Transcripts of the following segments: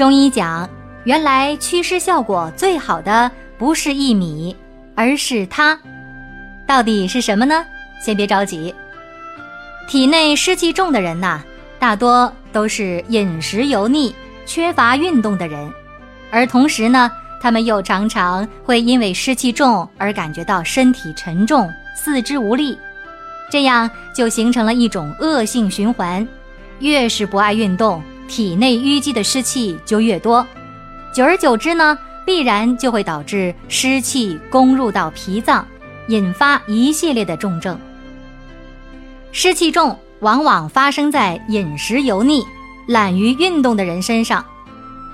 中医讲，原来祛湿效果最好的不是薏米，而是它。到底是什么呢？先别着急。体内湿气重的人呐，大多都是饮食油腻、缺乏运动的人，而同时呢，他们又常常会因为湿气重而感觉到身体沉重、四肢无力，这样就形成了一种恶性循环。越是不爱运动。体内淤积的湿气就越多，久而久之呢，必然就会导致湿气攻入到脾脏，引发一系列的重症。湿气重往往发生在饮食油腻、懒于运动的人身上，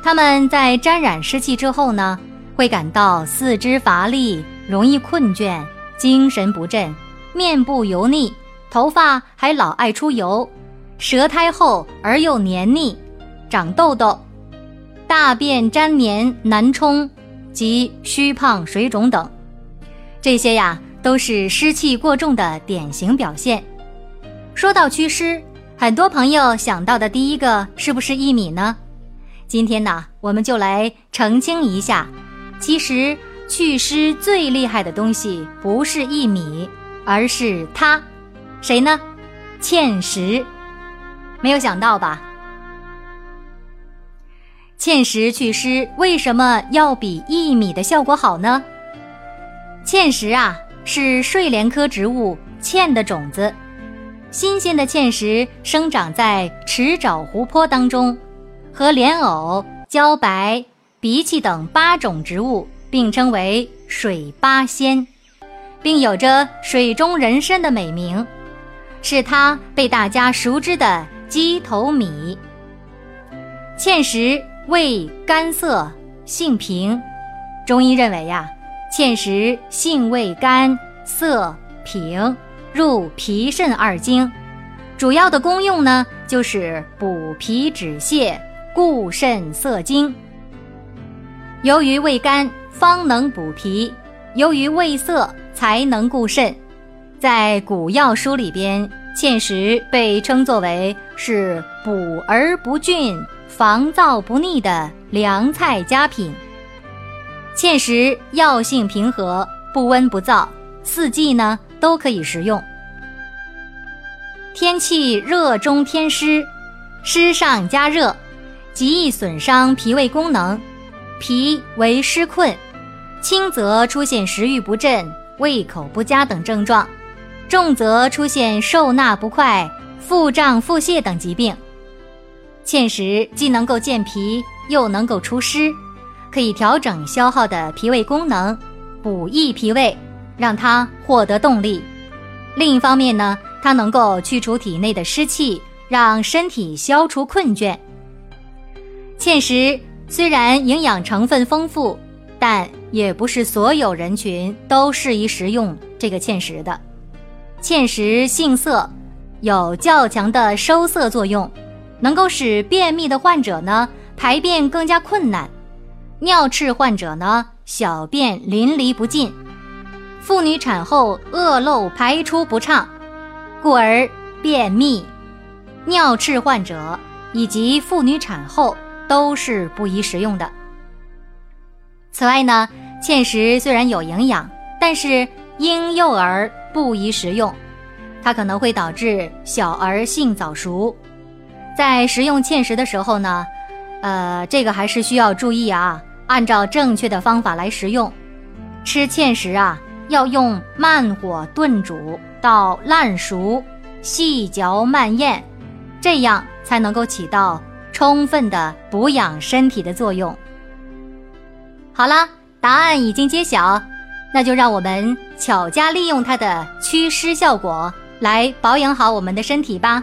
他们在沾染湿气之后呢，会感到四肢乏力、容易困倦、精神不振、面部油腻，头发还老爱出油，舌苔厚而又黏腻。长痘痘、大便粘黏难冲及虚胖水肿等，这些呀都是湿气过重的典型表现。说到祛湿，很多朋友想到的第一个是不是薏米呢？今天呢，我们就来澄清一下，其实祛湿最厉害的东西不是薏米，而是它，谁呢？芡实。没有想到吧？芡实祛湿为什么要比薏米的效果好呢？芡实啊是睡莲科植物芡的种子，新鲜的芡实生长在池沼湖泊当中，和莲藕、茭白、荸荠等八种植物并称为水八仙，并有着水中人参的美名，是它被大家熟知的鸡头米。芡实。味甘涩，性平。中医认为呀，芡实性味甘涩平，入脾肾二经。主要的功用呢，就是补脾止泻、固肾涩精。由于味甘，方能补脾；由于味涩，才能固肾。在古药书里边，芡实被称作为是补而不峻。防燥不腻的凉菜佳品。芡实药性平和，不温不燥，四季呢都可以食用。天气热中添湿，湿上加热，极易损伤脾胃功能。脾为湿困，轻则出现食欲不振、胃口不佳等症状，重则出现受纳不快、腹胀腹泻等疾病。芡实既能够健脾，又能够除湿，可以调整消耗的脾胃功能，补益脾胃，让它获得动力。另一方面呢，它能够去除体内的湿气，让身体消除困倦。芡实虽然营养成分丰富，但也不是所有人群都适宜食用这个芡实的。芡实性涩，有较强的收涩作用。能够使便秘的患者呢排便更加困难，尿赤患者呢小便淋漓不尽，妇女产后恶露排出不畅，故而便秘、尿赤患者以及妇女产后都是不宜食用的。此外呢，芡实虽然有营养，但是婴幼儿不宜食用，它可能会导致小儿性早熟。在食用芡实的时候呢，呃，这个还是需要注意啊，按照正确的方法来食用。吃芡实啊，要用慢火炖煮到烂熟，细嚼慢咽，这样才能够起到充分的补养身体的作用。好了，答案已经揭晓，那就让我们巧加利用它的祛湿效果，来保养好我们的身体吧。